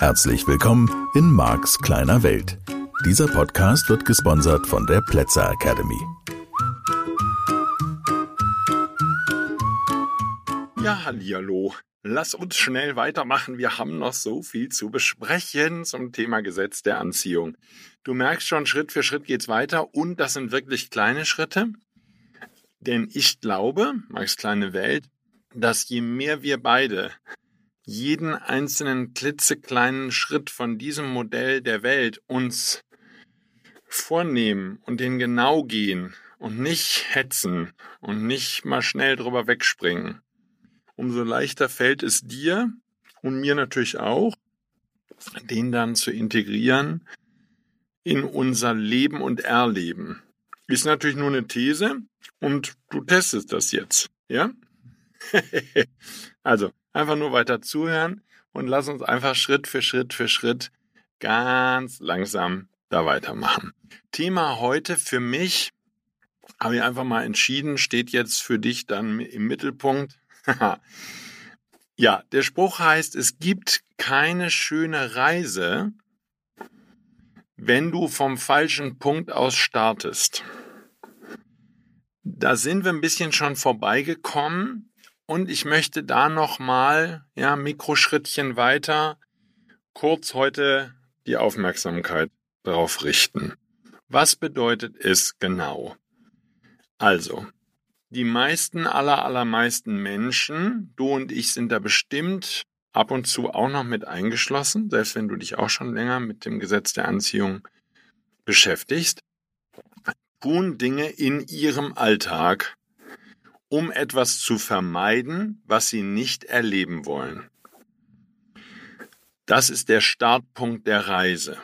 Herzlich willkommen in Marks kleiner Welt. Dieser Podcast wird gesponsert von der Plätzer Academy. Ja, hallihallo. Lass uns schnell weitermachen. Wir haben noch so viel zu besprechen zum Thema Gesetz der Anziehung. Du merkst schon, Schritt für Schritt geht's weiter und das sind wirklich kleine Schritte. Denn ich glaube, Max kleine Welt, dass je mehr wir beide jeden einzelnen klitzekleinen Schritt von diesem Modell der Welt uns vornehmen und den genau gehen und nicht hetzen und nicht mal schnell drüber wegspringen, umso leichter fällt es dir und mir natürlich auch, den dann zu integrieren in unser Leben und Erleben. Ist natürlich nur eine These und du testest das jetzt, ja? also, einfach nur weiter zuhören und lass uns einfach Schritt für Schritt für Schritt ganz langsam da weitermachen. Thema heute für mich, habe ich einfach mal entschieden, steht jetzt für dich dann im Mittelpunkt. ja, der Spruch heißt, es gibt keine schöne Reise, wenn du vom falschen Punkt aus startest. Da sind wir ein bisschen schon vorbeigekommen, und ich möchte da nochmal, ja, Mikroschrittchen weiter, kurz heute die Aufmerksamkeit darauf richten. Was bedeutet es genau? Also, die meisten, aller, allermeisten Menschen, du und ich sind da bestimmt ab und zu auch noch mit eingeschlossen, selbst wenn du dich auch schon länger mit dem Gesetz der Anziehung beschäftigst, tun Dinge in ihrem Alltag, um etwas zu vermeiden, was sie nicht erleben wollen. Das ist der Startpunkt der Reise.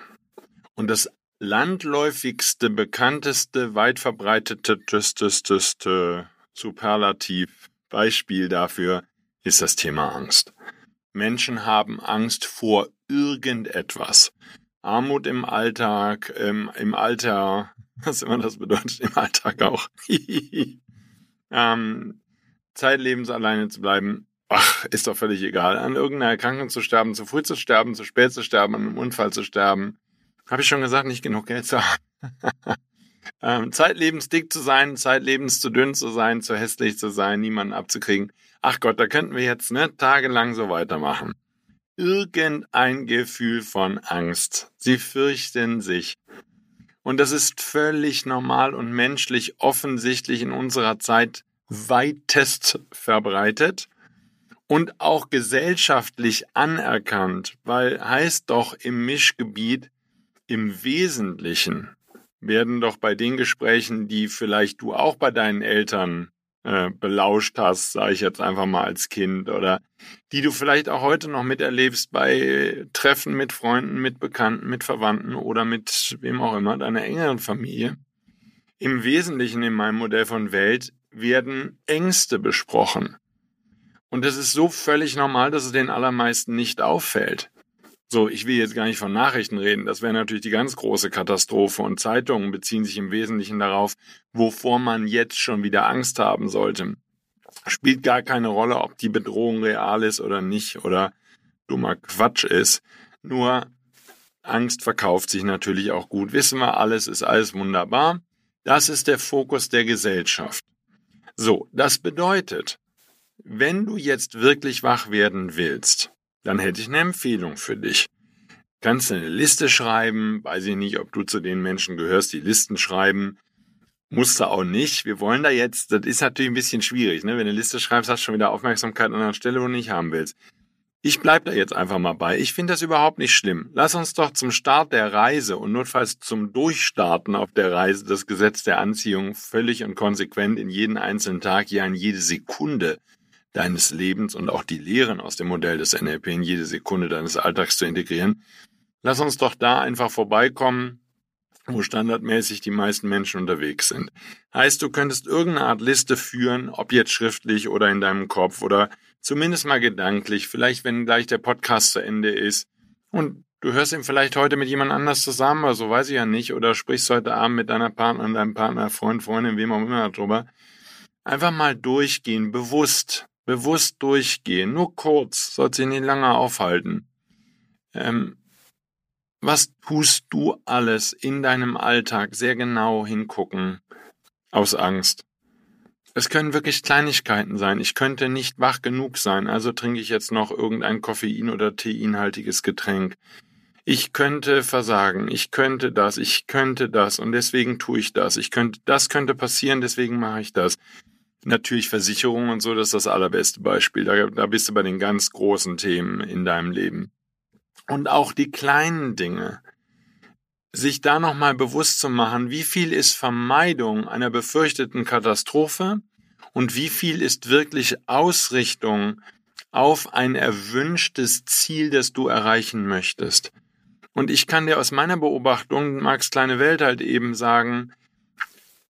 Und das landläufigste, bekannteste, weit verbreiteteste Superlativ Beispiel dafür ist das Thema Angst. Menschen haben Angst vor irgendetwas. Armut im Alltag, im, im Alter, was immer das bedeutet, im Alltag auch. ähm, zeitlebens alleine zu bleiben, ach, ist doch völlig egal. An irgendeiner Erkrankung zu sterben, zu früh zu sterben, zu spät zu sterben, an einem Unfall zu sterben. Habe ich schon gesagt, nicht genug Geld zu haben. ähm, zeitlebens dick zu sein, zeitlebens zu dünn zu sein, zu hässlich zu sein, niemanden abzukriegen. Ach Gott, da könnten wir jetzt ne, tagelang so weitermachen. Irgendein Gefühl von Angst. Sie fürchten sich. Und das ist völlig normal und menschlich offensichtlich in unserer Zeit weitest verbreitet und auch gesellschaftlich anerkannt, weil heißt doch im Mischgebiet im Wesentlichen werden doch bei den Gesprächen, die vielleicht du auch bei deinen Eltern äh, belauscht hast, sage ich jetzt einfach mal als Kind, oder die du vielleicht auch heute noch miterlebst bei Treffen mit Freunden, mit Bekannten, mit Verwandten oder mit wem auch immer, deiner engeren Familie. Im Wesentlichen in meinem Modell von Welt werden Ängste besprochen. Und das ist so völlig normal, dass es den allermeisten nicht auffällt. So, ich will jetzt gar nicht von Nachrichten reden. Das wäre natürlich die ganz große Katastrophe. Und Zeitungen beziehen sich im Wesentlichen darauf, wovor man jetzt schon wieder Angst haben sollte. Spielt gar keine Rolle, ob die Bedrohung real ist oder nicht oder dummer Quatsch ist. Nur Angst verkauft sich natürlich auch gut. Wissen wir alles, ist alles wunderbar. Das ist der Fokus der Gesellschaft. So, das bedeutet, wenn du jetzt wirklich wach werden willst, dann hätte ich eine Empfehlung für dich. Kannst du eine Liste schreiben, weiß ich nicht, ob du zu den Menschen gehörst, die Listen schreiben. Musst du auch nicht. Wir wollen da jetzt, das ist natürlich ein bisschen schwierig, ne? Wenn du eine Liste schreibst, hast du schon wieder Aufmerksamkeit an einer Stelle, wo du nicht haben willst. Ich bleib da jetzt einfach mal bei. Ich finde das überhaupt nicht schlimm. Lass uns doch zum Start der Reise und notfalls zum Durchstarten auf der Reise das Gesetz der Anziehung völlig und konsequent in jeden einzelnen Tag, ja in jede Sekunde deines Lebens und auch die Lehren aus dem Modell des NLP in jede Sekunde deines Alltags zu integrieren. Lass uns doch da einfach vorbeikommen, wo standardmäßig die meisten Menschen unterwegs sind. Heißt, du könntest irgendeine Art Liste führen, ob jetzt schriftlich oder in deinem Kopf oder zumindest mal gedanklich, vielleicht wenn gleich der Podcast zu Ende ist und du hörst ihn vielleicht heute mit jemand anders zusammen oder so, weiß ich ja nicht, oder sprichst heute Abend mit deiner Partnerin, deinem Partner, Freund, Freundin, wem auch immer darüber. Einfach mal durchgehen, bewusst bewusst durchgehen, nur kurz, soll sich nicht lange aufhalten. Ähm, was tust du alles in deinem Alltag sehr genau hingucken aus Angst? Es können wirklich Kleinigkeiten sein. Ich könnte nicht wach genug sein, also trinke ich jetzt noch irgendein Koffein- oder Teinhaltiges Getränk. Ich könnte versagen, ich könnte das, ich könnte das und deswegen tue ich das. Ich könnte, das könnte passieren, deswegen mache ich das. Natürlich Versicherung und so, das ist das allerbeste Beispiel. Da, da bist du bei den ganz großen Themen in deinem Leben. Und auch die kleinen Dinge sich da nochmal bewusst zu machen, wie viel ist Vermeidung einer befürchteten Katastrophe und wie viel ist wirklich Ausrichtung auf ein erwünschtes Ziel, das du erreichen möchtest. Und ich kann dir aus meiner Beobachtung, Max kleine Welt halt eben sagen,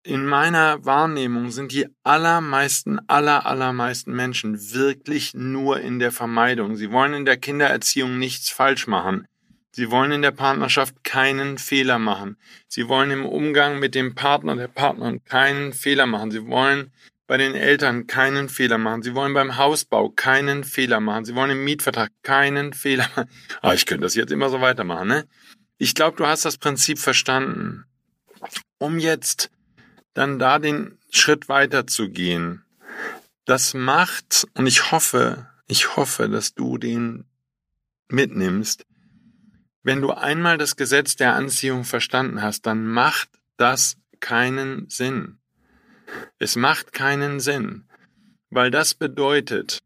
in meiner Wahrnehmung sind die allermeisten, aller, allermeisten Menschen wirklich nur in der Vermeidung. Sie wollen in der Kindererziehung nichts falsch machen. Sie wollen in der Partnerschaft keinen Fehler machen. Sie wollen im Umgang mit dem Partner, der Partnerin keinen Fehler machen. Sie wollen bei den Eltern keinen Fehler machen. Sie wollen beim Hausbau keinen Fehler machen. Sie wollen im Mietvertrag keinen Fehler machen. Ah, ich könnte das jetzt immer so weitermachen, ne? Ich glaube, du hast das Prinzip verstanden. Um jetzt dann da den Schritt weiter zu gehen, das macht, und ich hoffe, ich hoffe, dass du den mitnimmst, wenn du einmal das Gesetz der Anziehung verstanden hast, dann macht das keinen Sinn. Es macht keinen Sinn, weil das bedeutet,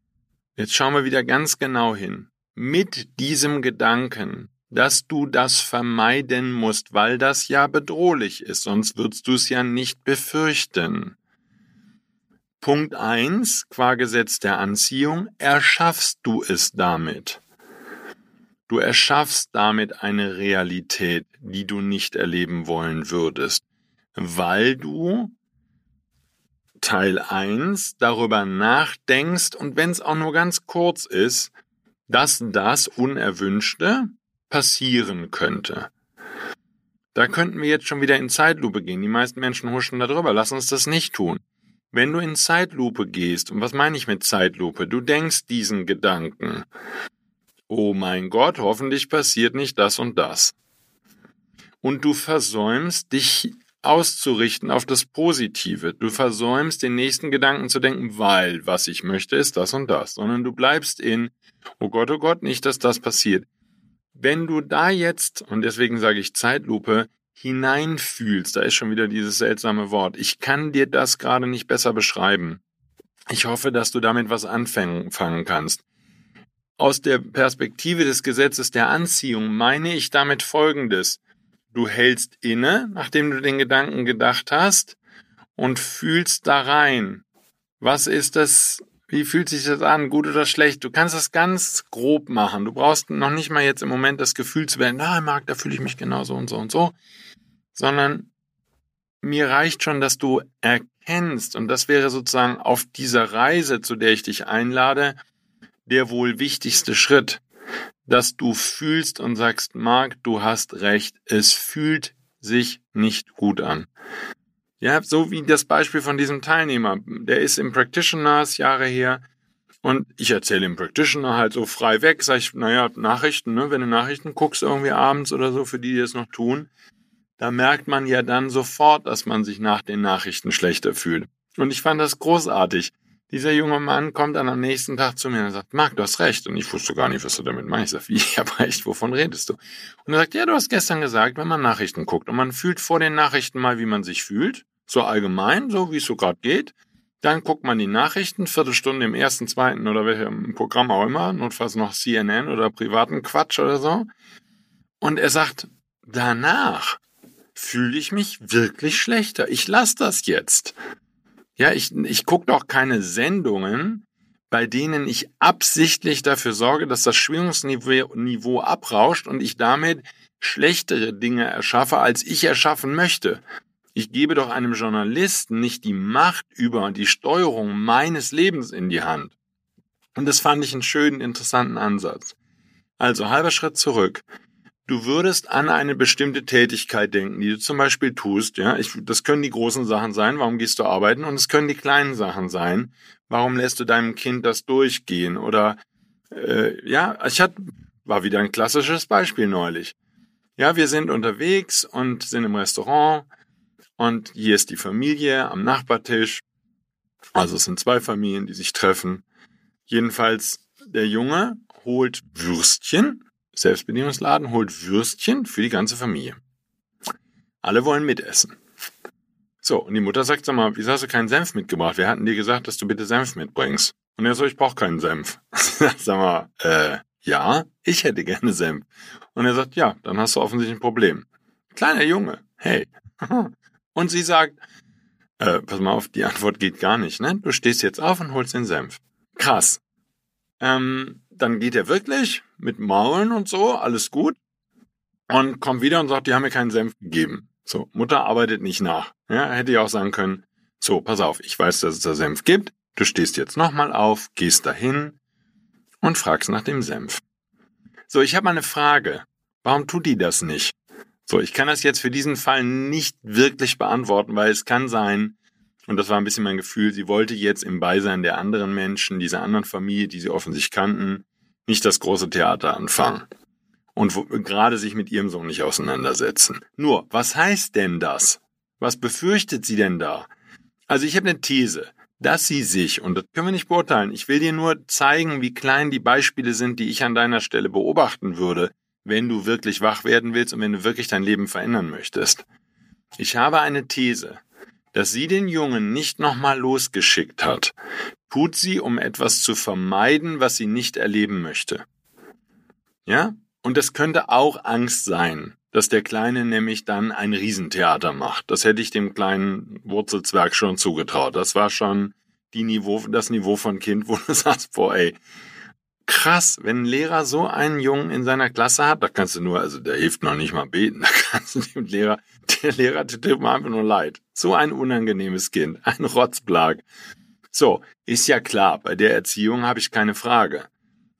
jetzt schauen wir wieder ganz genau hin, mit diesem Gedanken, dass du das vermeiden musst, weil das ja bedrohlich ist, sonst würdest du es ja nicht befürchten. Punkt eins, qua Gesetz der Anziehung, erschaffst du es damit. Du erschaffst damit eine Realität, die du nicht erleben wollen würdest, weil du Teil 1 darüber nachdenkst und wenn es auch nur ganz kurz ist, dass das Unerwünschte passieren könnte. Da könnten wir jetzt schon wieder in Zeitlupe gehen. Die meisten Menschen huschen darüber. Lass uns das nicht tun. Wenn du in Zeitlupe gehst, und was meine ich mit Zeitlupe? Du denkst diesen Gedanken oh mein Gott, hoffentlich passiert nicht das und das. Und du versäumst, dich auszurichten auf das Positive. Du versäumst, den nächsten Gedanken zu denken, weil was ich möchte, ist das und das, sondern du bleibst in, oh Gott, oh Gott, nicht, dass das passiert. Wenn du da jetzt, und deswegen sage ich Zeitlupe, hineinfühlst, da ist schon wieder dieses seltsame Wort, ich kann dir das gerade nicht besser beschreiben. Ich hoffe, dass du damit was anfangen kannst. Aus der Perspektive des Gesetzes der Anziehung meine ich damit Folgendes. Du hältst inne, nachdem du den Gedanken gedacht hast, und fühlst da rein. Was ist das? Wie fühlt sich das an? Gut oder schlecht? Du kannst das ganz grob machen. Du brauchst noch nicht mal jetzt im Moment das Gefühl zu werden, na, Marc, da fühle ich mich genauso und so und so. Sondern mir reicht schon, dass du erkennst, und das wäre sozusagen auf dieser Reise, zu der ich dich einlade, der wohl wichtigste Schritt, dass du fühlst und sagst, Marc, du hast recht, es fühlt sich nicht gut an. Ja, so wie das Beispiel von diesem Teilnehmer. Der ist im Practitioner, ist Jahre her. Und ich erzähle im Practitioner halt so frei weg, sag ich, naja, Nachrichten, ne, wenn du Nachrichten guckst irgendwie abends oder so, für die, die es noch tun, da merkt man ja dann sofort, dass man sich nach den Nachrichten schlechter fühlt. Und ich fand das großartig. Dieser junge Mann kommt dann am nächsten Tag zu mir und sagt, Marc, du hast recht. Und ich wusste gar nicht, was du damit meinst. Ich sag, wie, ich habe recht, wovon redest du? Und er sagt, ja, du hast gestern gesagt, wenn man Nachrichten guckt und man fühlt vor den Nachrichten mal, wie man sich fühlt, so allgemein, so wie es so gerade geht, dann guckt man die Nachrichten, Viertelstunde im ersten, zweiten oder welchem Programm auch immer, notfalls noch CNN oder privaten Quatsch oder so. Und er sagt, danach fühle ich mich wirklich schlechter. Ich lasse das jetzt. Ja, ich, ich gucke doch keine Sendungen, bei denen ich absichtlich dafür sorge, dass das Schwingungsniveau Niveau abrauscht und ich damit schlechtere Dinge erschaffe, als ich erschaffen möchte. Ich gebe doch einem Journalisten nicht die Macht über die Steuerung meines Lebens in die Hand. Und das fand ich einen schönen, interessanten Ansatz. Also halber Schritt zurück du würdest an eine bestimmte Tätigkeit denken, die du zum Beispiel tust. Ja, ich, das können die großen Sachen sein. Warum gehst du arbeiten? Und es können die kleinen Sachen sein. Warum lässt du deinem Kind das durchgehen? Oder äh, ja, ich hatte war wieder ein klassisches Beispiel neulich. Ja, wir sind unterwegs und sind im Restaurant und hier ist die Familie am Nachbartisch. Also es sind zwei Familien, die sich treffen. Jedenfalls der Junge holt Würstchen, Selbstbedienungsladen holt Würstchen für die ganze Familie. Alle wollen mitessen. So, und die Mutter sagt, sag mal, wieso hast du keinen Senf mitgebracht? Wir hatten dir gesagt, dass du bitte Senf mitbringst. Und er so, ich brauche keinen Senf. sag mal, äh, ja, ich hätte gerne Senf. Und er sagt, ja, dann hast du offensichtlich ein Problem. Kleiner Junge, hey. Und sie sagt, äh, pass mal auf, die Antwort geht gar nicht, ne? Du stehst jetzt auf und holst den Senf. Krass. Ähm, dann geht er wirklich mit Maulen und so, alles gut. Und kommt wieder und sagt, die haben mir keinen Senf gegeben. So, Mutter arbeitet nicht nach. Ja, hätte ja auch sagen können, so, pass auf, ich weiß, dass es da Senf gibt. Du stehst jetzt nochmal auf, gehst dahin und fragst nach dem Senf. So, ich habe mal eine Frage. Warum tut die das nicht? So, ich kann das jetzt für diesen Fall nicht wirklich beantworten, weil es kann sein, und das war ein bisschen mein Gefühl, sie wollte jetzt im Beisein der anderen Menschen, dieser anderen Familie, die sie offensichtlich kannten, nicht das große Theater anfangen. Und wo, gerade sich mit ihrem Sohn nicht auseinandersetzen. Nur, was heißt denn das? Was befürchtet sie denn da? Also ich habe eine These, dass sie sich, und das können wir nicht beurteilen, ich will dir nur zeigen, wie klein die Beispiele sind, die ich an deiner Stelle beobachten würde, wenn du wirklich wach werden willst und wenn du wirklich dein Leben verändern möchtest. Ich habe eine These, dass sie den Jungen nicht nochmal losgeschickt hat, tut sie, um etwas zu vermeiden, was sie nicht erleben möchte. Ja? Und das könnte auch Angst sein, dass der Kleine nämlich dann ein Riesentheater macht. Das hätte ich dem kleinen Wurzelzwerg schon zugetraut. Das war schon die Niveau, das Niveau von Kind, wo du sagst, boah, ey, krass, wenn ein Lehrer so einen Jungen in seiner Klasse hat, da kannst du nur, also der hilft noch nicht mal beten, da kannst du dem Lehrer, der Lehrer tut ihm einfach nur leid. So ein unangenehmes Kind, ein Rotzblag. So, ist ja klar, bei der Erziehung habe ich keine Frage.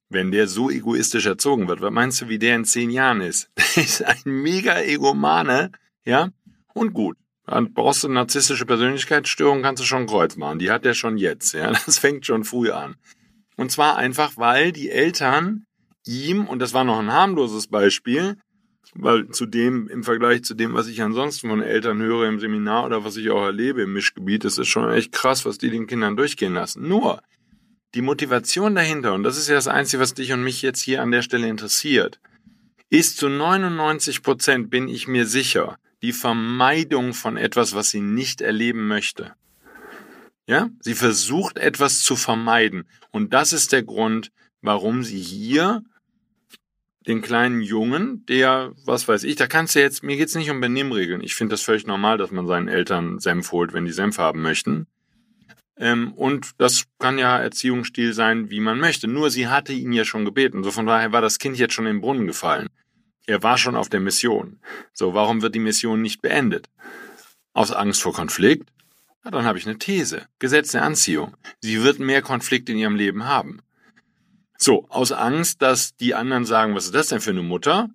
Wenn der so egoistisch erzogen wird, was meinst du, wie der in zehn Jahren ist? Der ist ein mega Egomane, ja? Und gut. Dann brauchst du narzisstische Persönlichkeitsstörung, kannst du schon Kreuz machen. Die hat er schon jetzt, ja? Das fängt schon früh an. Und zwar einfach, weil die Eltern ihm, und das war noch ein harmloses Beispiel, weil zu dem, im Vergleich zu dem, was ich ansonsten von Eltern höre im Seminar oder was ich auch erlebe im Mischgebiet, das ist schon echt krass, was die den Kindern durchgehen lassen. Nur, die Motivation dahinter, und das ist ja das Einzige, was dich und mich jetzt hier an der Stelle interessiert, ist zu 99 Prozent, bin ich mir sicher, die Vermeidung von etwas, was sie nicht erleben möchte. Ja, sie versucht etwas zu vermeiden. Und das ist der Grund, warum sie hier den kleinen Jungen, der, was weiß ich, da kannst du jetzt, mir geht's nicht um Benimmregeln. Ich finde das völlig normal, dass man seinen Eltern Senf holt, wenn die Senf haben möchten. Ähm, und das kann ja Erziehungsstil sein, wie man möchte. Nur sie hatte ihn ja schon gebeten. So von daher war das Kind jetzt schon im Brunnen gefallen. Er war schon auf der Mission. So, warum wird die Mission nicht beendet? Aus Angst vor Konflikt? Na, dann habe ich eine These. Gesetz der Anziehung. Sie wird mehr Konflikt in ihrem Leben haben. So, aus Angst, dass die anderen sagen, was ist das denn für eine Mutter?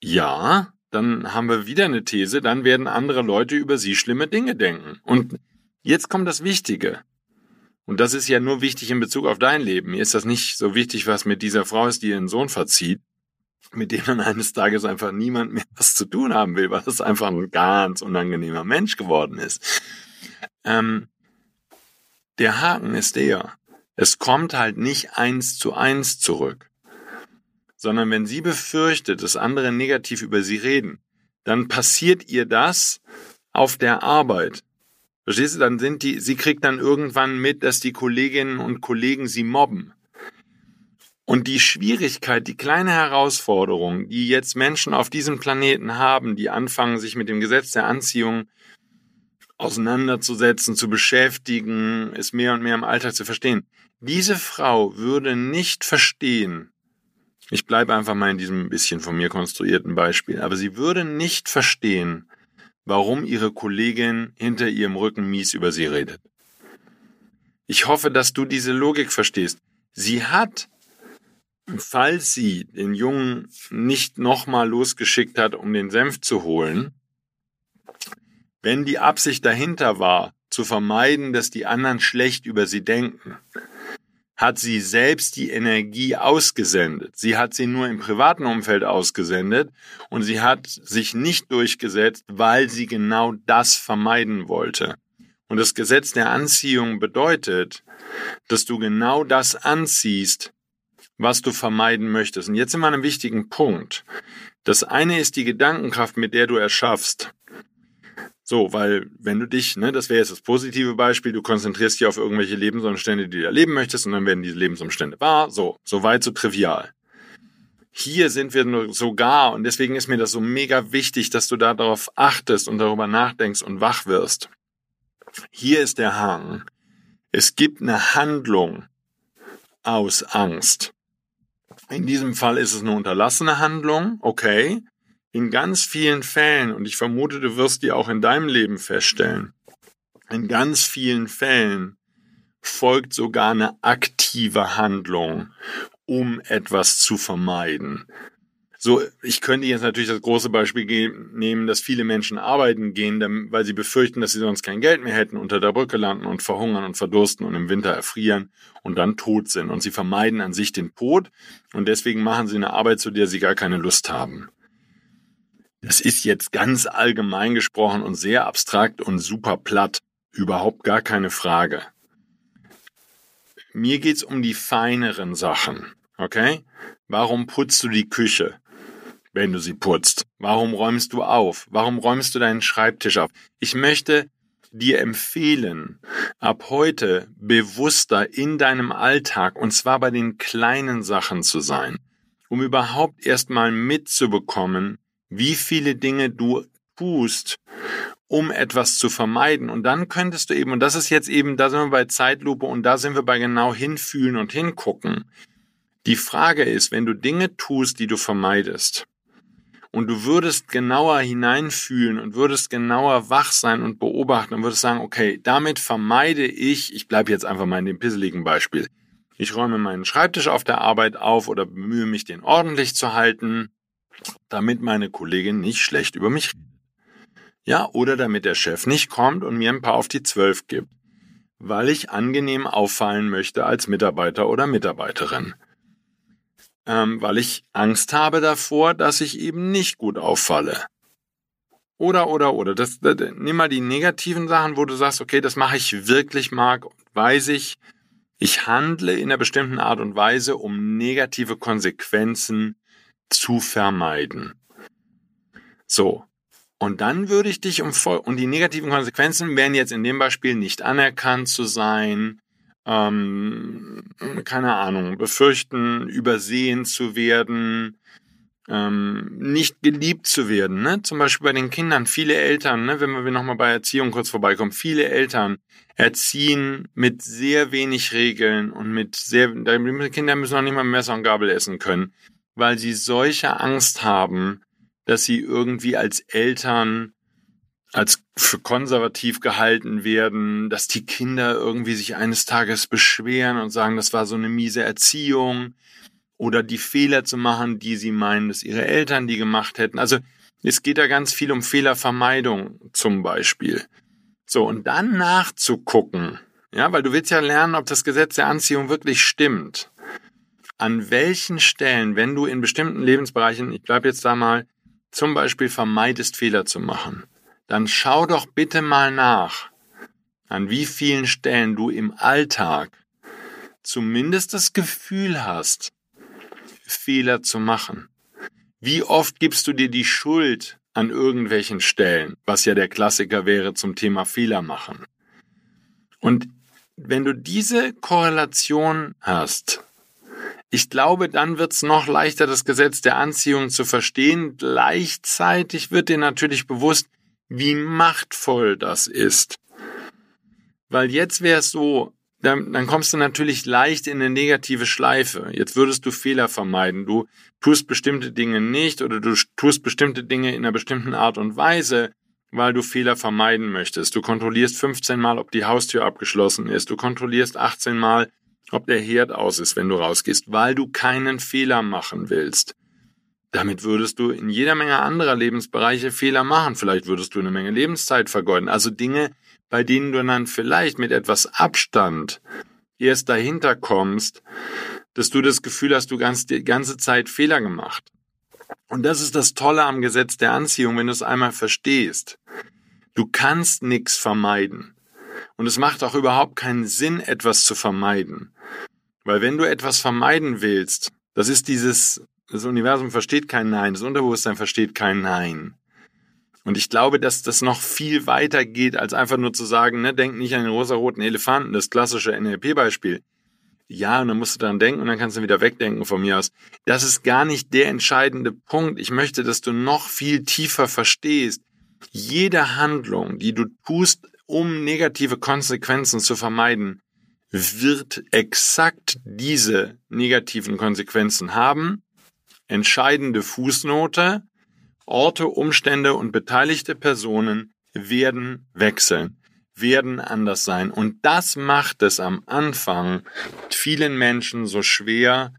Ja, dann haben wir wieder eine These, dann werden andere Leute über sie schlimme Dinge denken. Und jetzt kommt das Wichtige. Und das ist ja nur wichtig in Bezug auf dein Leben. Mir ist das nicht so wichtig, was mit dieser Frau ist, die ihren Sohn verzieht mit dem dann eines Tages einfach niemand mehr was zu tun haben will, weil es einfach ein ganz unangenehmer Mensch geworden ist. Ähm, der Haken ist der, es kommt halt nicht eins zu eins zurück, sondern wenn sie befürchtet, dass andere negativ über sie reden, dann passiert ihr das auf der Arbeit. Verstehst du? Dann sind die, sie kriegt dann irgendwann mit, dass die Kolleginnen und Kollegen sie mobben. Und die Schwierigkeit, die kleine Herausforderung, die jetzt Menschen auf diesem Planeten haben, die anfangen, sich mit dem Gesetz der Anziehung auseinanderzusetzen, zu beschäftigen, es mehr und mehr im Alltag zu verstehen. Diese Frau würde nicht verstehen, ich bleibe einfach mal in diesem bisschen von mir konstruierten Beispiel, aber sie würde nicht verstehen, warum ihre Kollegin hinter ihrem Rücken mies über sie redet. Ich hoffe, dass du diese Logik verstehst. Sie hat falls sie den Jungen nicht nochmal losgeschickt hat, um den Senf zu holen, wenn die Absicht dahinter war, zu vermeiden, dass die anderen schlecht über sie denken, hat sie selbst die Energie ausgesendet. Sie hat sie nur im privaten Umfeld ausgesendet und sie hat sich nicht durchgesetzt, weil sie genau das vermeiden wollte. Und das Gesetz der Anziehung bedeutet, dass du genau das anziehst, was du vermeiden möchtest. Und jetzt sind wir an einem wichtigen Punkt. Das eine ist die Gedankenkraft, mit der du erschaffst. So, weil wenn du dich, ne, das wäre jetzt das positive Beispiel, du konzentrierst dich auf irgendwelche Lebensumstände, die du erleben möchtest, und dann werden diese Lebensumstände wahr. So, so weit, so trivial. Hier sind wir nur sogar, und deswegen ist mir das so mega wichtig, dass du da darauf achtest und darüber nachdenkst und wach wirst. Hier ist der Hang. Es gibt eine Handlung aus Angst. In diesem Fall ist es eine unterlassene Handlung, okay in ganz vielen Fällen, und ich vermute, du wirst die auch in deinem Leben feststellen, in ganz vielen Fällen folgt sogar eine aktive Handlung, um etwas zu vermeiden. So, ich könnte jetzt natürlich das große Beispiel nehmen, dass viele Menschen arbeiten gehen, weil sie befürchten, dass sie sonst kein Geld mehr hätten, unter der Brücke landen und verhungern und verdursten und im Winter erfrieren und dann tot sind. Und sie vermeiden an sich den Tod und deswegen machen sie eine Arbeit, zu der sie gar keine Lust haben. Das ist jetzt ganz allgemein gesprochen und sehr abstrakt und super platt. Überhaupt gar keine Frage. Mir geht's um die feineren Sachen. Okay? Warum putzt du die Küche, wenn du sie putzt? Warum räumst du auf? Warum räumst du deinen Schreibtisch auf? Ich möchte dir empfehlen, ab heute bewusster in deinem Alltag und zwar bei den kleinen Sachen zu sein, um überhaupt erstmal mitzubekommen, wie viele Dinge du tust, um etwas zu vermeiden. Und dann könntest du eben, und das ist jetzt eben, da sind wir bei Zeitlupe und da sind wir bei genau hinfühlen und hingucken. Die Frage ist, wenn du Dinge tust, die du vermeidest, und du würdest genauer hineinfühlen und würdest genauer wach sein und beobachten und würdest sagen, okay, damit vermeide ich, ich bleibe jetzt einfach mal in dem pisseligen Beispiel, ich räume meinen Schreibtisch auf der Arbeit auf oder bemühe mich, den ordentlich zu halten damit meine Kollegin nicht schlecht über mich redet. Ja, oder damit der Chef nicht kommt und mir ein paar auf die Zwölf gibt, weil ich angenehm auffallen möchte als Mitarbeiter oder Mitarbeiterin. Ähm, weil ich Angst habe davor, dass ich eben nicht gut auffalle. Oder, oder, oder. Das, das, nimm mal die negativen Sachen, wo du sagst, okay, das mache ich wirklich, Marc, weiß ich, ich handle in einer bestimmten Art und Weise, um negative Konsequenzen zu vermeiden. So. Und dann würde ich dich um und die negativen Konsequenzen wären jetzt in dem Beispiel nicht anerkannt zu sein, ähm, keine Ahnung, befürchten, übersehen zu werden, ähm, nicht geliebt zu werden. Ne? Zum Beispiel bei den Kindern, viele Eltern, ne, wenn wir nochmal bei Erziehung kurz vorbeikommen, viele Eltern erziehen mit sehr wenig Regeln und mit sehr, die Kinder müssen noch nicht mal Messer und Gabel essen können weil sie solche Angst haben, dass sie irgendwie als Eltern als für konservativ gehalten werden, dass die Kinder irgendwie sich eines Tages beschweren und sagen, das war so eine miese Erziehung oder die Fehler zu machen, die sie meinen, dass ihre Eltern die gemacht hätten. Also es geht da ganz viel um Fehlervermeidung zum Beispiel. So, und dann nachzugucken, ja, weil du willst ja lernen, ob das Gesetz der Anziehung wirklich stimmt an welchen Stellen, wenn du in bestimmten Lebensbereichen, ich bleibe jetzt da mal, zum Beispiel vermeidest, Fehler zu machen, dann schau doch bitte mal nach, an wie vielen Stellen du im Alltag zumindest das Gefühl hast, Fehler zu machen. Wie oft gibst du dir die Schuld an irgendwelchen Stellen, was ja der Klassiker wäre zum Thema Fehler machen. Und wenn du diese Korrelation hast, ich glaube, dann wird's noch leichter, das Gesetz der Anziehung zu verstehen. Gleichzeitig wird dir natürlich bewusst, wie machtvoll das ist. Weil jetzt wäre es so, dann, dann kommst du natürlich leicht in eine negative Schleife. Jetzt würdest du Fehler vermeiden. Du tust bestimmte Dinge nicht oder du tust bestimmte Dinge in einer bestimmten Art und Weise, weil du Fehler vermeiden möchtest. Du kontrollierst 15 Mal, ob die Haustür abgeschlossen ist. Du kontrollierst 18 Mal, ob der Herd aus ist, wenn du rausgehst, weil du keinen Fehler machen willst. Damit würdest du in jeder Menge anderer Lebensbereiche Fehler machen. Vielleicht würdest du eine Menge Lebenszeit vergeuden. Also Dinge, bei denen du dann vielleicht mit etwas Abstand erst dahinter kommst, dass du das Gefühl hast, du hast die ganze Zeit Fehler gemacht. Und das ist das Tolle am Gesetz der Anziehung, wenn du es einmal verstehst. Du kannst nichts vermeiden. Und es macht auch überhaupt keinen Sinn, etwas zu vermeiden. Weil wenn du etwas vermeiden willst, das ist dieses, das Universum versteht kein Nein, das Unterbewusstsein versteht kein Nein. Und ich glaube, dass das noch viel weiter geht, als einfach nur zu sagen, ne, denk nicht an den rosaroten Elefanten, das klassische NLP-Beispiel. Ja, und dann musst du daran denken und dann kannst du wieder wegdenken von mir aus. Das ist gar nicht der entscheidende Punkt. Ich möchte, dass du noch viel tiefer verstehst. Jede Handlung, die du tust, um negative Konsequenzen zu vermeiden, wird exakt diese negativen Konsequenzen haben. Entscheidende Fußnote. Orte, Umstände und beteiligte Personen werden wechseln, werden anders sein. Und das macht es am Anfang vielen Menschen so schwer,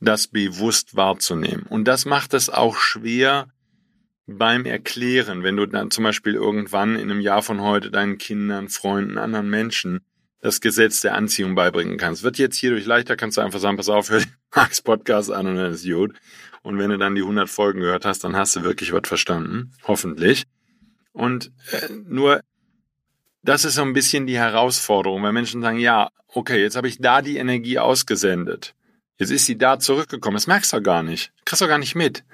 das bewusst wahrzunehmen. Und das macht es auch schwer beim Erklären, wenn du dann zum Beispiel irgendwann in einem Jahr von heute deinen Kindern, Freunden, anderen Menschen das Gesetz der Anziehung beibringen kannst. Wird jetzt hierdurch leichter, kannst du einfach sagen, pass auf, hör Max Podcast an und dann ist gut. Und wenn du dann die 100 Folgen gehört hast, dann hast du wirklich was verstanden. Hoffentlich. Und äh, nur, das ist so ein bisschen die Herausforderung, weil Menschen sagen, ja, okay, jetzt habe ich da die Energie ausgesendet. Jetzt ist sie da zurückgekommen. Das merkst du gar nicht. Kriegst du gar nicht mit.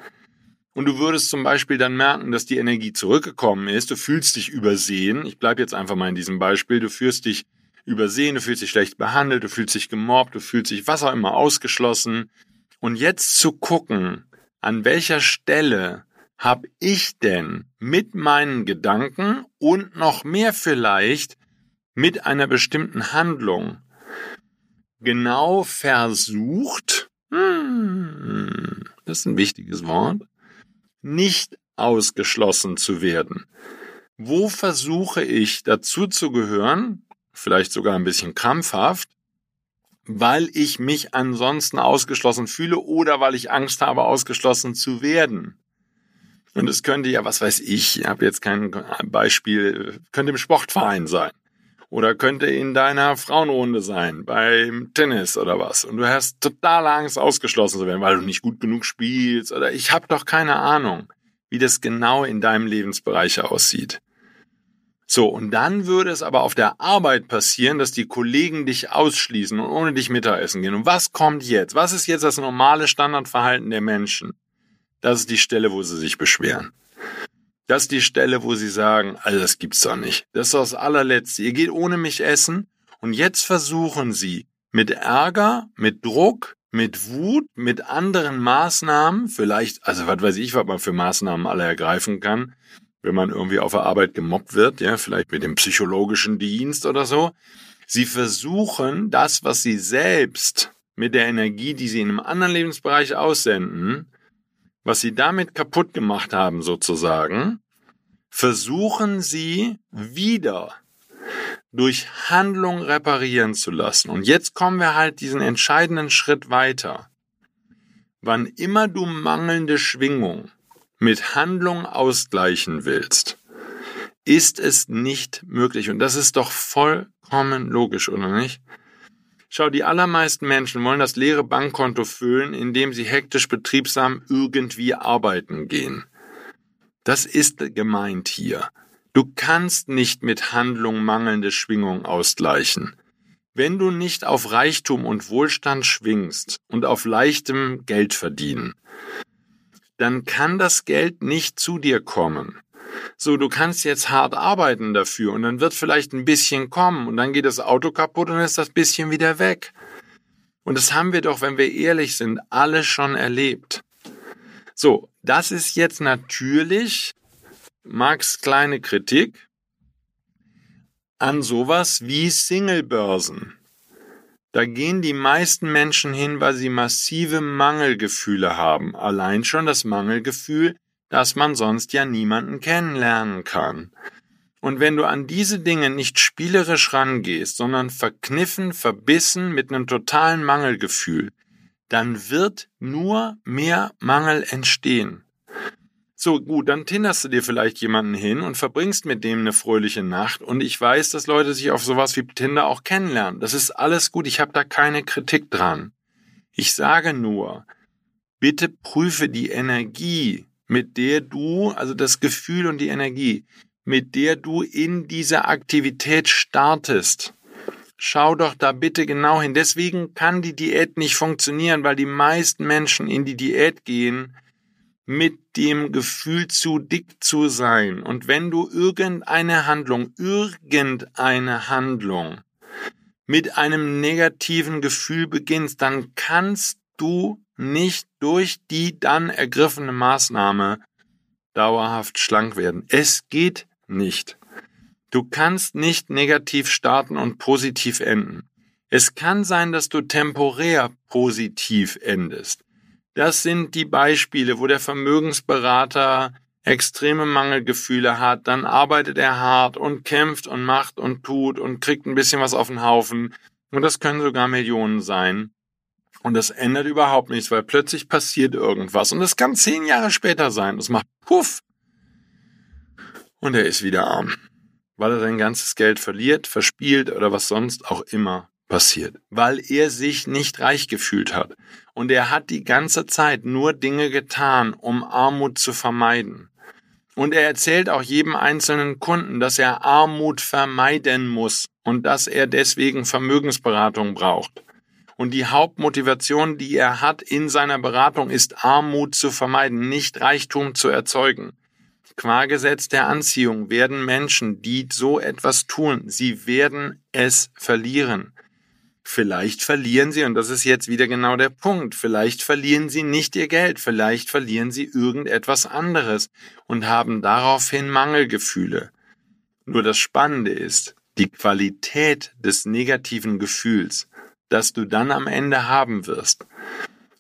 Und du würdest zum Beispiel dann merken, dass die Energie zurückgekommen ist. Du fühlst dich übersehen. Ich bleibe jetzt einfach mal in diesem Beispiel. Du fühlst dich übersehen, du fühlst dich schlecht behandelt, du fühlst dich gemobbt, du fühlst dich was auch immer ausgeschlossen. Und jetzt zu gucken, an welcher Stelle habe ich denn mit meinen Gedanken und noch mehr vielleicht mit einer bestimmten Handlung genau versucht, hm, das ist ein wichtiges Wort, nicht ausgeschlossen zu werden. Wo versuche ich dazu zu gehören, vielleicht sogar ein bisschen krampfhaft, weil ich mich ansonsten ausgeschlossen fühle oder weil ich Angst habe, ausgeschlossen zu werden. Und es könnte ja, was weiß ich, ich habe jetzt kein Beispiel, könnte im Sportverein sein. Oder könnte in deiner Frauenrunde sein, beim Tennis oder was. Und du hast total Angst, ausgeschlossen zu werden, weil du nicht gut genug spielst. Oder ich habe doch keine Ahnung, wie das genau in deinem Lebensbereich aussieht. So, und dann würde es aber auf der Arbeit passieren, dass die Kollegen dich ausschließen und ohne dich Mittagessen gehen. Und was kommt jetzt? Was ist jetzt das normale Standardverhalten der Menschen? Das ist die Stelle, wo sie sich beschweren. Das ist die Stelle, wo sie sagen, also das gibt's doch nicht. Das ist das allerletzte. Ihr geht ohne mich essen und jetzt versuchen sie mit Ärger, mit Druck, mit Wut, mit anderen Maßnahmen, vielleicht, also was weiß ich, was man für Maßnahmen alle ergreifen kann, wenn man irgendwie auf der Arbeit gemobbt wird, ja, vielleicht mit dem psychologischen Dienst oder so. Sie versuchen, das, was sie selbst mit der Energie, die sie in einem anderen Lebensbereich aussenden, was sie damit kaputt gemacht haben sozusagen, versuchen sie wieder durch Handlung reparieren zu lassen. Und jetzt kommen wir halt diesen entscheidenden Schritt weiter. Wann immer du mangelnde Schwingung mit Handlung ausgleichen willst, ist es nicht möglich. Und das ist doch vollkommen logisch, oder nicht? Schau, die allermeisten Menschen wollen das leere Bankkonto füllen, indem sie hektisch betriebsam irgendwie arbeiten gehen. Das ist gemeint hier. Du kannst nicht mit Handlung mangelnde Schwingung ausgleichen. Wenn du nicht auf Reichtum und Wohlstand schwingst und auf leichtem Geld verdienen, dann kann das Geld nicht zu dir kommen. So, du kannst jetzt hart arbeiten dafür und dann wird vielleicht ein bisschen kommen und dann geht das Auto kaputt und dann ist das bisschen wieder weg. Und das haben wir doch, wenn wir ehrlich sind, alle schon erlebt. So, das ist jetzt natürlich Max kleine Kritik an sowas wie Singlebörsen. Da gehen die meisten Menschen hin, weil sie massive Mangelgefühle haben. Allein schon das Mangelgefühl, dass man sonst ja niemanden kennenlernen kann. Und wenn du an diese Dinge nicht spielerisch rangehst, sondern verkniffen, verbissen mit einem totalen Mangelgefühl, dann wird nur mehr Mangel entstehen. So, gut, dann tinderst du dir vielleicht jemanden hin und verbringst mit dem eine fröhliche Nacht. Und ich weiß, dass Leute sich auf sowas wie Tinder auch kennenlernen. Das ist alles gut. Ich habe da keine Kritik dran. Ich sage nur, bitte prüfe die Energie, mit der du, also das Gefühl und die Energie, mit der du in diese Aktivität startest. Schau doch da bitte genau hin. Deswegen kann die Diät nicht funktionieren, weil die meisten Menschen in die Diät gehen, mit dem Gefühl zu dick zu sein. Und wenn du irgendeine Handlung, irgendeine Handlung mit einem negativen Gefühl beginnst, dann kannst du nicht durch die dann ergriffene Maßnahme dauerhaft schlank werden. Es geht nicht. Du kannst nicht negativ starten und positiv enden. Es kann sein, dass du temporär positiv endest. Das sind die Beispiele, wo der Vermögensberater extreme Mangelgefühle hat, dann arbeitet er hart und kämpft und macht und tut und kriegt ein bisschen was auf den Haufen. Und das können sogar Millionen sein. Und das ändert überhaupt nichts, weil plötzlich passiert irgendwas. Und das kann zehn Jahre später sein. Das macht Puff. Und er ist wieder arm. Weil er sein ganzes Geld verliert, verspielt oder was sonst auch immer passiert, weil er sich nicht reich gefühlt hat. Und er hat die ganze Zeit nur Dinge getan, um Armut zu vermeiden. Und er erzählt auch jedem einzelnen Kunden, dass er Armut vermeiden muss und dass er deswegen Vermögensberatung braucht. Und die Hauptmotivation, die er hat in seiner Beratung, ist Armut zu vermeiden, nicht Reichtum zu erzeugen. Qua Gesetz der Anziehung werden Menschen, die so etwas tun, sie werden es verlieren. Vielleicht verlieren sie, und das ist jetzt wieder genau der Punkt, vielleicht verlieren sie nicht ihr Geld, vielleicht verlieren sie irgendetwas anderes und haben daraufhin Mangelgefühle. Nur das Spannende ist, die Qualität des negativen Gefühls, das du dann am Ende haben wirst,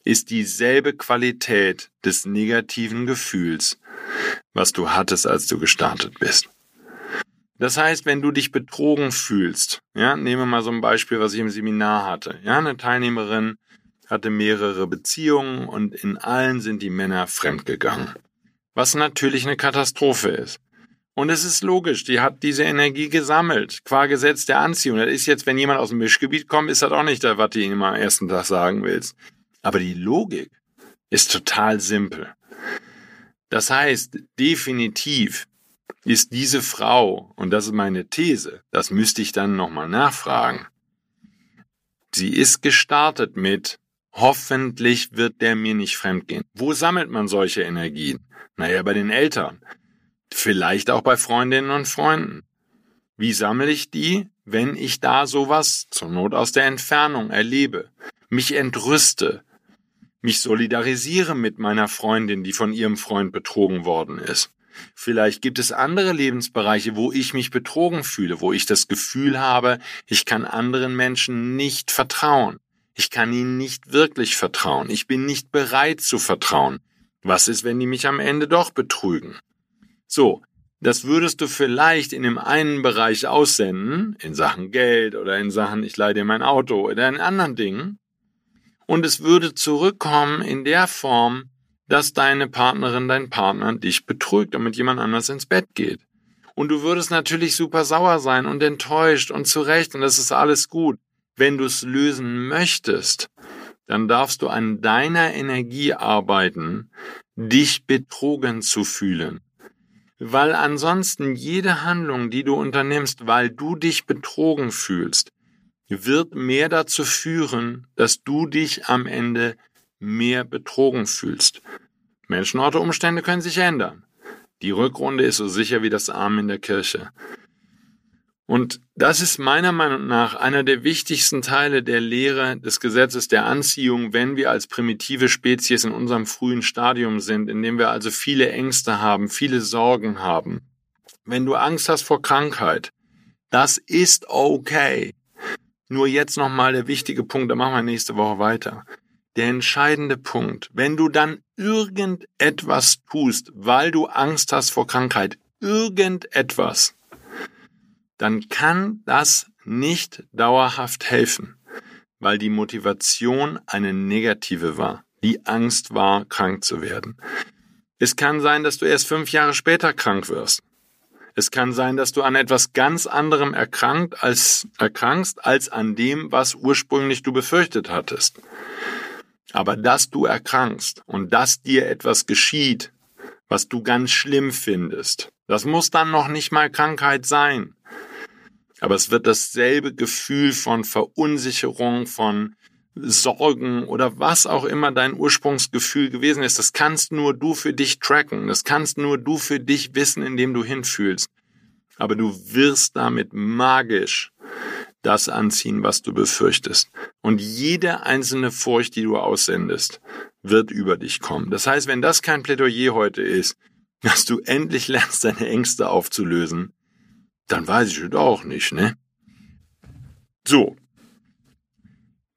ist dieselbe Qualität des negativen Gefühls, was du hattest, als du gestartet bist. Das heißt, wenn du dich betrogen fühlst, ja, nehmen wir mal so ein Beispiel, was ich im Seminar hatte. Ja, eine Teilnehmerin hatte mehrere Beziehungen und in allen sind die Männer fremdgegangen. Was natürlich eine Katastrophe ist. Und es ist logisch, die hat diese Energie gesammelt, qua Gesetz der Anziehung. Das ist jetzt, wenn jemand aus dem Mischgebiet kommt, ist das auch nicht das, was du ihm am ersten Tag sagen willst. Aber die Logik ist total simpel. Das heißt, definitiv ist diese Frau, und das ist meine These, das müsste ich dann nochmal nachfragen, sie ist gestartet mit, hoffentlich wird der mir nicht fremdgehen. Wo sammelt man solche Energien? Naja, bei den Eltern. Vielleicht auch bei Freundinnen und Freunden. Wie sammle ich die, wenn ich da sowas zur Not aus der Entfernung erlebe, mich entrüste, mich solidarisiere mit meiner Freundin, die von ihrem Freund betrogen worden ist? Vielleicht gibt es andere Lebensbereiche, wo ich mich betrogen fühle, wo ich das Gefühl habe, ich kann anderen Menschen nicht vertrauen. Ich kann ihnen nicht wirklich vertrauen. Ich bin nicht bereit zu vertrauen. Was ist, wenn die mich am Ende doch betrügen? So, das würdest du vielleicht in dem einen Bereich aussenden, in Sachen Geld oder in Sachen ich leih dir mein Auto oder in anderen Dingen. Und es würde zurückkommen in der Form, dass deine Partnerin, dein Partner dich betrügt und mit jemand anders ins Bett geht. Und du würdest natürlich super sauer sein und enttäuscht und zurecht und das ist alles gut. Wenn du es lösen möchtest, dann darfst du an deiner Energie arbeiten, dich betrogen zu fühlen. Weil ansonsten jede Handlung, die du unternimmst, weil du dich betrogen fühlst, wird mehr dazu führen, dass du dich am Ende mehr betrogen fühlst. Menschen, Orte, Umstände können sich ändern. Die Rückrunde ist so sicher wie das Arm in der Kirche. Und das ist meiner Meinung nach einer der wichtigsten Teile der Lehre des Gesetzes der Anziehung, wenn wir als primitive Spezies in unserem frühen Stadium sind, in dem wir also viele Ängste haben, viele Sorgen haben. Wenn du Angst hast vor Krankheit, das ist okay. Nur jetzt nochmal der wichtige Punkt, da machen wir nächste Woche weiter der entscheidende Punkt. Wenn du dann irgendetwas tust, weil du Angst hast vor Krankheit, irgendetwas, dann kann das nicht dauerhaft helfen, weil die Motivation eine negative war. Die Angst war, krank zu werden. Es kann sein, dass du erst fünf Jahre später krank wirst. Es kann sein, dass du an etwas ganz anderem erkrankt als, erkrankst, als an dem, was ursprünglich du befürchtet hattest. Aber dass du erkrankst und dass dir etwas geschieht, was du ganz schlimm findest, das muss dann noch nicht mal Krankheit sein. Aber es wird dasselbe Gefühl von Verunsicherung, von Sorgen oder was auch immer dein Ursprungsgefühl gewesen ist, das kannst nur du für dich tracken, das kannst nur du für dich wissen, indem du hinfühlst. Aber du wirst damit magisch das anziehen, was du befürchtest. Und jede einzelne Furcht, die du aussendest, wird über dich kommen. Das heißt, wenn das kein Plädoyer heute ist, dass du endlich lernst, deine Ängste aufzulösen, dann weiß ich es auch nicht, ne? So,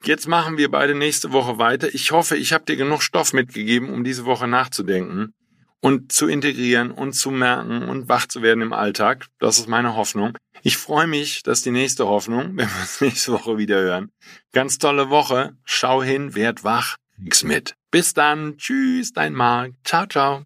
Jetzt machen wir beide nächste Woche weiter. Ich hoffe, ich habe dir genug Stoff mitgegeben, um diese Woche nachzudenken und zu integrieren und zu merken und wach zu werden im Alltag. Das ist meine Hoffnung. Ich freue mich, dass die nächste Hoffnung, wenn wir uns nächste Woche wieder hören. Ganz tolle Woche. Schau hin, werd wach, krieg's mit. Bis dann. Tschüss, dein Marc. Ciao, ciao.